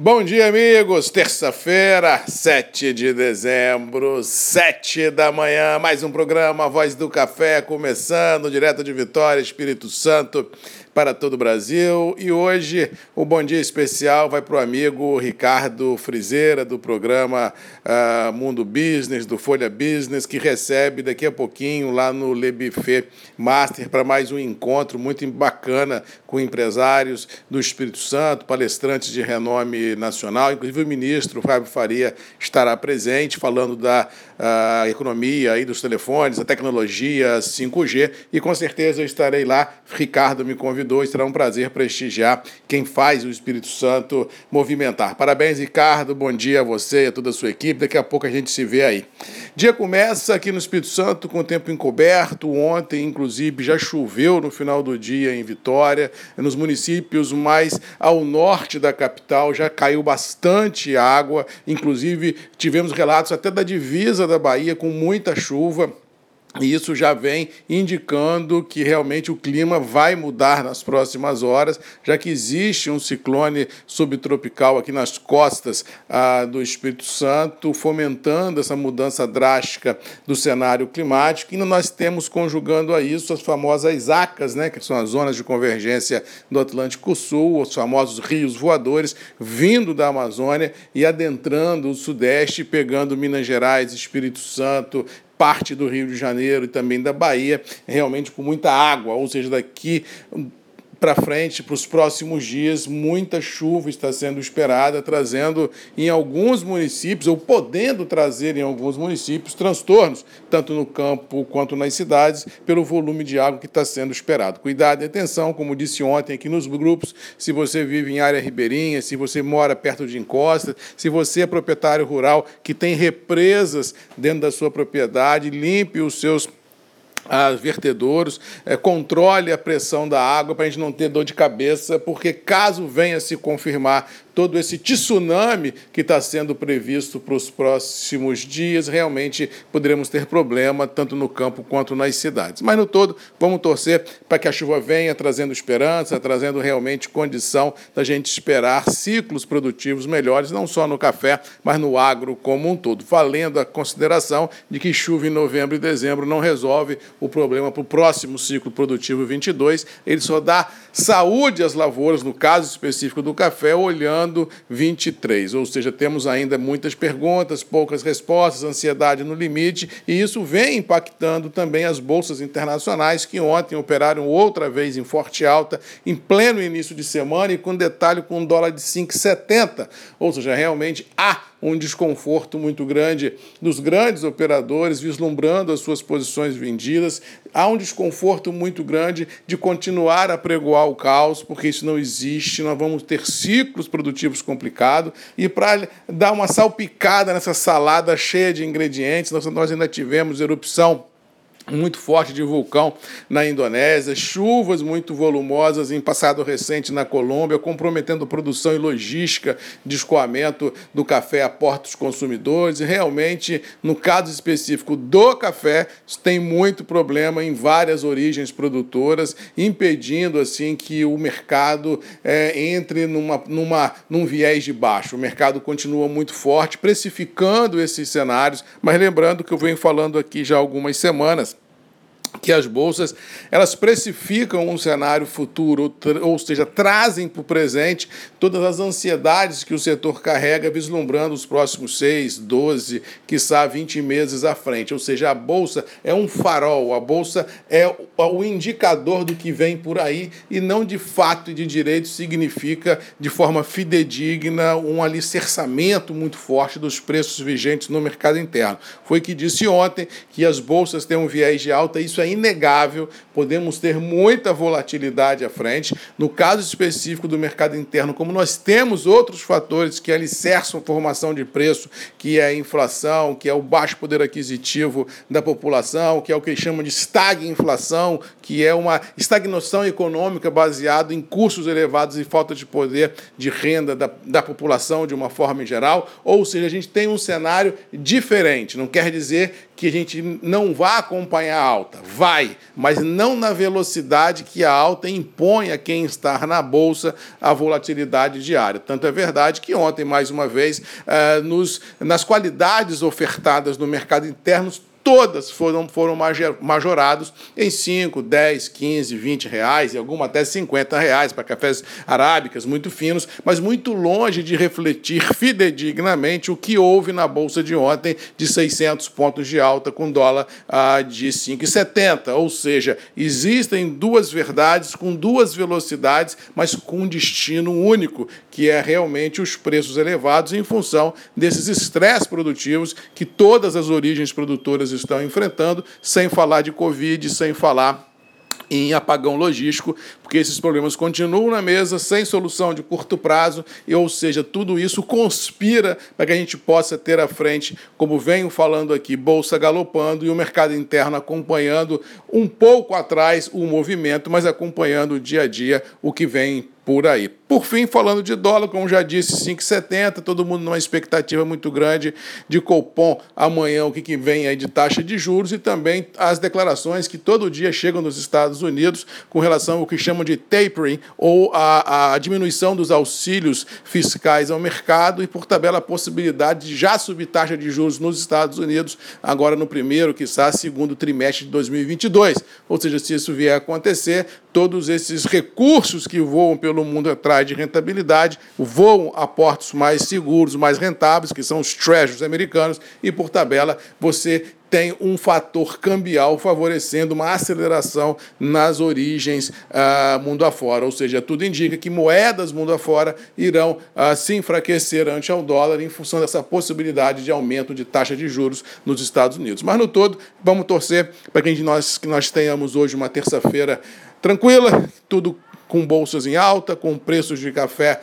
Bom dia, amigos. Terça-feira, 7 de dezembro, 7 da manhã. Mais um programa Voz do Café começando, direto de Vitória, Espírito Santo para todo o Brasil. E hoje o bom dia especial vai para o amigo Ricardo Frizeira, do programa uh, Mundo Business, do Folha Business, que recebe daqui a pouquinho lá no Le Buffet Master para mais um encontro muito bacana com empresários do Espírito Santo, palestrantes de renome nacional. Inclusive o ministro Fábio Faria estará presente falando da uh, economia aí dos telefones, a tecnologia 5G e com certeza eu estarei lá. Ricardo me convidou convidou será um prazer prestigiar quem faz o Espírito Santo movimentar. Parabéns, Ricardo. Bom dia a você e a toda a sua equipe. Daqui a pouco a gente se vê aí. Dia começa aqui no Espírito Santo com o tempo encoberto. Ontem, inclusive, já choveu no final do dia em Vitória. Nos municípios mais ao norte da capital já caiu bastante água. Inclusive, tivemos relatos até da divisa da Bahia com muita chuva. E isso já vem indicando que realmente o clima vai mudar nas próximas horas, já que existe um ciclone subtropical aqui nas costas ah, do Espírito Santo, fomentando essa mudança drástica do cenário climático. E nós temos conjugando a isso as famosas ACAS, né, que são as zonas de convergência do Atlântico Sul, os famosos rios voadores, vindo da Amazônia e adentrando o Sudeste, pegando Minas Gerais, Espírito Santo, parte do Rio de Janeiro e também da Bahia, realmente com muita água, ou seja, daqui para frente, para os próximos dias, muita chuva está sendo esperada, trazendo em alguns municípios, ou podendo trazer em alguns municípios, transtornos, tanto no campo quanto nas cidades, pelo volume de água que está sendo esperado. Cuidado e atenção, como disse ontem aqui nos grupos, se você vive em área ribeirinha, se você mora perto de encostas, se você é proprietário rural que tem represas dentro da sua propriedade, limpe os seus a vertedouros, é, controle a pressão da água para a gente não ter dor de cabeça, porque caso venha se confirmar todo esse tsunami que está sendo previsto para os próximos dias, realmente poderemos ter problema tanto no campo quanto nas cidades. Mas no todo, vamos torcer para que a chuva venha trazendo esperança, trazendo realmente condição da gente esperar ciclos produtivos melhores, não só no café, mas no agro como um todo. Valendo a consideração de que chuva em novembro e dezembro não resolve o problema para o próximo ciclo produtivo 22, ele só dá saúde às lavouras, no caso específico do café, olhando 23. Ou seja, temos ainda muitas perguntas, poucas respostas, ansiedade no limite, e isso vem impactando também as bolsas internacionais, que ontem operaram outra vez em forte alta, em pleno início de semana e com detalhe com um dólar de 5,70. Ou seja, realmente há um desconforto muito grande dos grandes operadores, vislumbrando as suas posições vendidas. Há um desconforto muito grande de continuar a pregoar o caos, porque isso não existe. Nós vamos ter ciclos produtivos complicados. E para dar uma salpicada nessa salada cheia de ingredientes, nós ainda tivemos erupção muito forte de vulcão na Indonésia, chuvas muito volumosas em passado recente na Colômbia, comprometendo produção e logística de escoamento do café a portos consumidores. E realmente, no caso específico do café, tem muito problema em várias origens produtoras, impedindo assim que o mercado é, entre numa, numa, num viés de baixo. O mercado continua muito forte, precificando esses cenários, mas lembrando que eu venho falando aqui já há algumas semanas que as bolsas elas precificam um cenário futuro, ou seja, trazem para o presente todas as ansiedades que o setor carrega, vislumbrando os próximos 6, 12, quiçá 20 meses à frente. Ou seja, a bolsa é um farol, a bolsa é o indicador do que vem por aí e não de fato e de direito significa de forma fidedigna um alicerçamento muito forte dos preços vigentes no mercado interno. Foi que disse ontem que as bolsas têm um viés de alta, isso é inegável, podemos ter muita volatilidade à frente. No caso específico do mercado interno, como nós temos outros fatores que alicerçam a formação de preço, que é a inflação, que é o baixo poder aquisitivo da população, que é o que chama de estagflação, que é uma estagnação econômica baseada em custos elevados e falta de poder de renda da, da população de uma forma em geral. Ou seja, a gente tem um cenário diferente. Não quer dizer que a gente não vá acompanhar a alta vai, mas não na velocidade que a alta impõe a quem está na bolsa a volatilidade diária. Tanto é verdade que ontem, mais uma vez, eh, nos, nas qualidades ofertadas no mercado interno, todas foram, foram majorados em 5, 10, 15, 20 reais, e alguma até 50 reais para cafés arábicas muito finos, mas muito longe de refletir fidedignamente o que houve na bolsa de ontem de 600 pontos de alta com dólar ah, de 5,70. Ou seja, existem duas verdades com duas velocidades, mas com um destino único, que é realmente os preços elevados em função desses estresses produtivos que todas as origens produtoras estão enfrentando, sem falar de Covid, sem falar em apagão logístico, porque esses problemas continuam na mesa, sem solução de curto prazo, e, ou seja, tudo isso conspira para que a gente possa ter à frente, como venho falando aqui, bolsa galopando e o mercado interno acompanhando um pouco atrás o movimento, mas acompanhando dia a dia o que vem por aí. Por fim, falando de dólar, como já disse, 5,70, todo mundo numa expectativa muito grande de Copom amanhã, o que, que vem aí de taxa de juros e também as declarações que todo dia chegam nos Estados Unidos com relação ao que chamam de tapering ou a, a diminuição dos auxílios fiscais ao mercado e, por tabela, a possibilidade de já subir taxa de juros nos Estados Unidos agora no primeiro, quiçá, segundo trimestre de 2022. Ou seja, se isso vier a acontecer, todos esses recursos que voam pelo mundo atrás de rentabilidade voam a portos mais seguros, mais rentáveis, que são os treasuries americanos, e por tabela você tem um fator cambial favorecendo uma aceleração nas origens uh, mundo afora. Ou seja, tudo indica que moedas mundo afora irão uh, se enfraquecer ante ao dólar em função dessa possibilidade de aumento de taxa de juros nos Estados Unidos. Mas, no todo, vamos torcer para que nós, que nós tenhamos hoje uma terça-feira tranquila, tudo com bolsas em alta, com preços de café,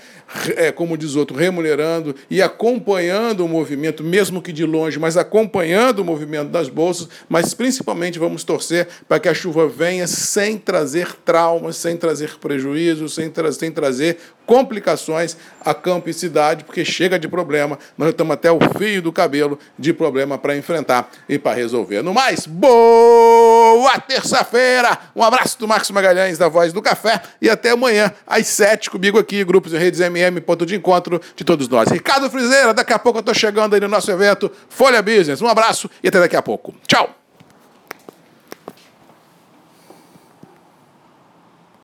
é, como diz outro, remunerando e acompanhando o movimento, mesmo que de longe, mas acompanhando o movimento das bolsas, mas principalmente vamos torcer para que a chuva venha sem trazer traumas, sem trazer prejuízos, sem, tra sem trazer complicações a campo e cidade, porque chega de problema, nós estamos até o fio do cabelo de problema para enfrentar e para resolver. No mais, boa terça-feira! Um abraço do Marcos Magalhães, da Voz do Café, e até amanhã, às sete, comigo aqui, Grupos e Redes MM, ponto de encontro de todos nós. Ricardo Frizeira, daqui a pouco eu estou chegando aí no nosso evento Folha Business. Um abraço e até daqui a pouco. Tchau!